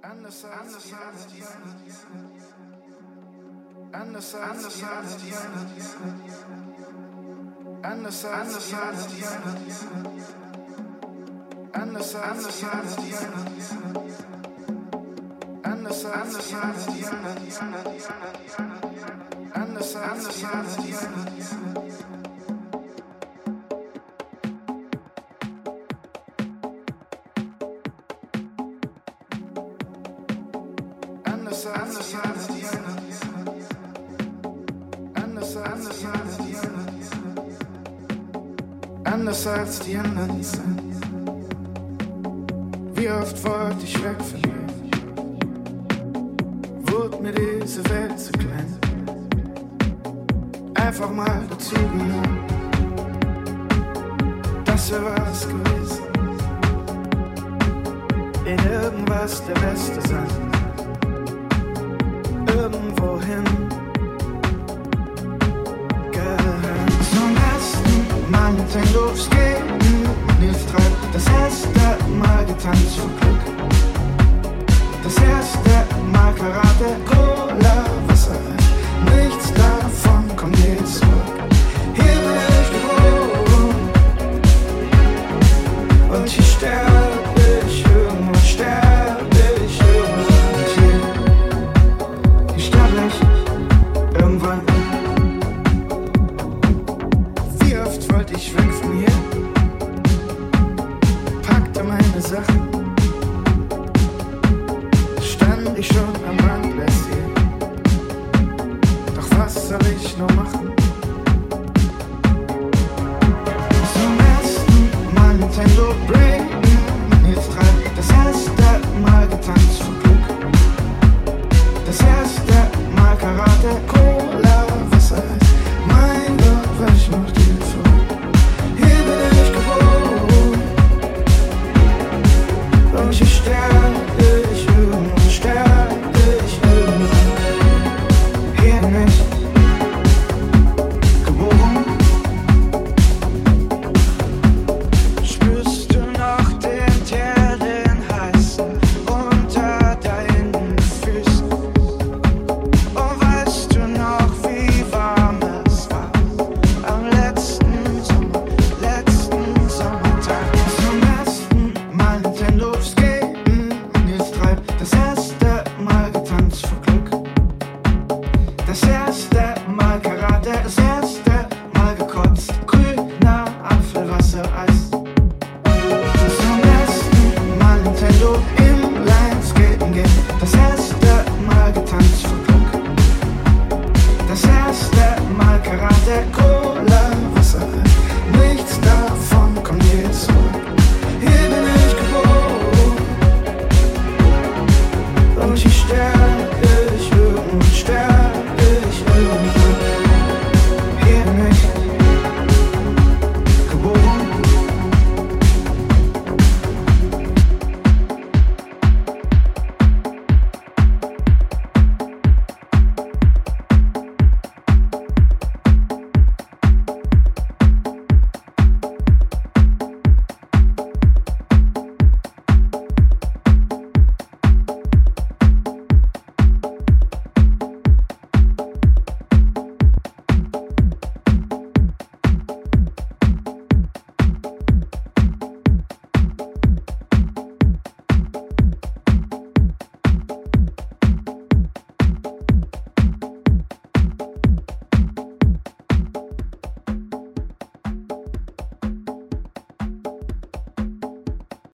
Anders als die anderen. Anders als die anderen. Anders als die anderen. Anders als die anderen. Anders als die anderen. Anders als die anderen. Anders als die Anders als die anderen. Sind. Wie oft wollte ich weg dir? Wurde mir diese Welt zu klein? Einfach mal dazugehören. Das wäre was gewesen. In irgendwas der Beste sein. tango skin packte meine Sachen. Stand ich schon am Rand Glacier. Doch was soll ich nur machen? Zum ersten Mal Nintendo Blade.